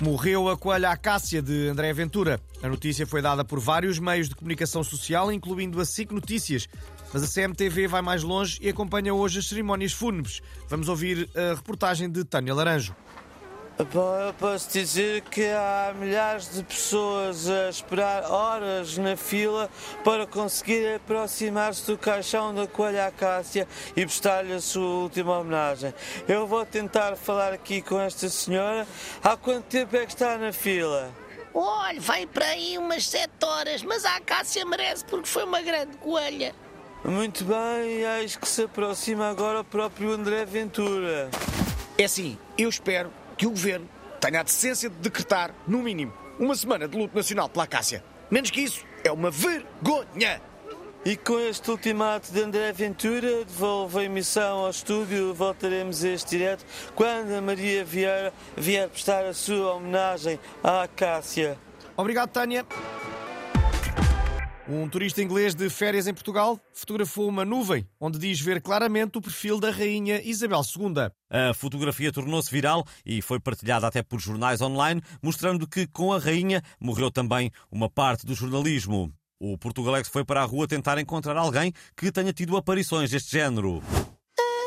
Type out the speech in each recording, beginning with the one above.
Morreu a coelha Acácia de André Ventura. A notícia foi dada por vários meios de comunicação social, incluindo a SIC Notícias. Mas a CMTV vai mais longe e acompanha hoje as cerimónias fúnebres. Vamos ouvir a reportagem de Tânia Laranjo. Bom, eu posso dizer que há milhares de pessoas a esperar horas na fila para conseguir aproximar-se do caixão da coelha Acácia e prestar-lhe a sua última homenagem. Eu vou tentar falar aqui com esta senhora. Há quanto tempo é que está na fila? Olha, vai para aí umas sete horas, mas a Acácia merece porque foi uma grande coelha. Muito bem, eis que se aproxima agora o próprio André Ventura. É assim, eu espero que o governo tenha a decência de decretar, no mínimo, uma semana de luto nacional pela Acácia. Menos que isso, é uma vergonha! E com este ultimato de André Ventura, devolvo a emissão ao estúdio. Voltaremos a este direto quando a Maria Vieira vier prestar a sua homenagem à Acácia. Obrigado, Tânia. Um turista inglês de férias em Portugal fotografou uma nuvem onde diz ver claramente o perfil da rainha Isabel II. A fotografia tornou-se viral e foi partilhada até por jornais online, mostrando que com a rainha morreu também uma parte do jornalismo. O Portugalex foi para a rua tentar encontrar alguém que tenha tido aparições deste género.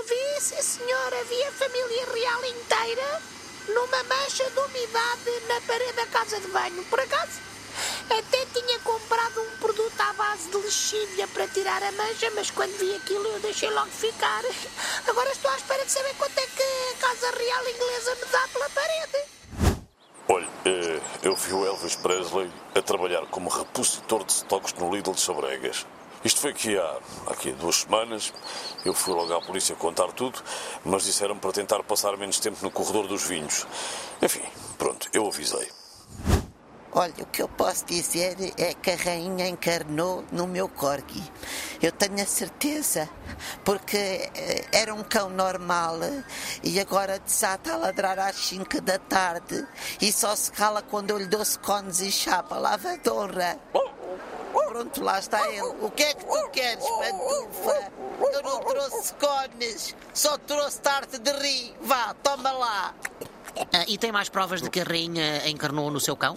Vi, sim senhora, vi a família real inteira numa mancha de umidade na parede da casa de banho. Por acaso, até tinha base de lexívia para tirar a mancha, mas quando vi aquilo eu deixei logo ficar. Agora estou à espera de saber quanto é que a Casa Real Inglesa me dá pela parede. Olha, eh, eu vi o Elvis Presley a trabalhar como repositor de estoques no Lidl de Sabregas. Isto foi aqui há, aqui há duas semanas. Eu fui logo à polícia contar tudo, mas disseram para tentar passar menos tempo no corredor dos vinhos. Enfim, pronto, eu avisei. Olha, o que eu posso dizer é que a rainha encarnou no meu corgi. Eu tenho a certeza, porque eh, era um cão normal e agora desata a ladrar às 5 da tarde e só se cala quando eu lhe dou cones e chapa, lavadora. Pronto, lá está ele. O que é que tu queres, pantufa? Eu não trouxe cones, só trouxe tarte de ri. Vá, toma lá. Ah, e tem mais provas de que a rainha encarnou no seu cão?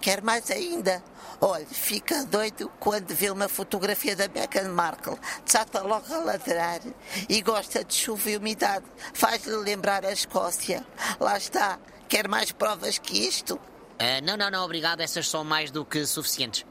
Quer mais ainda? Olha, fica doido quando vê uma fotografia da Meghan Markle. Desata logo a ladrar e gosta de chuva e umidade. Faz-lhe lembrar a Escócia. Lá está. Quer mais provas que isto? Ah, não, não, não, obrigado. Essas são mais do que suficientes.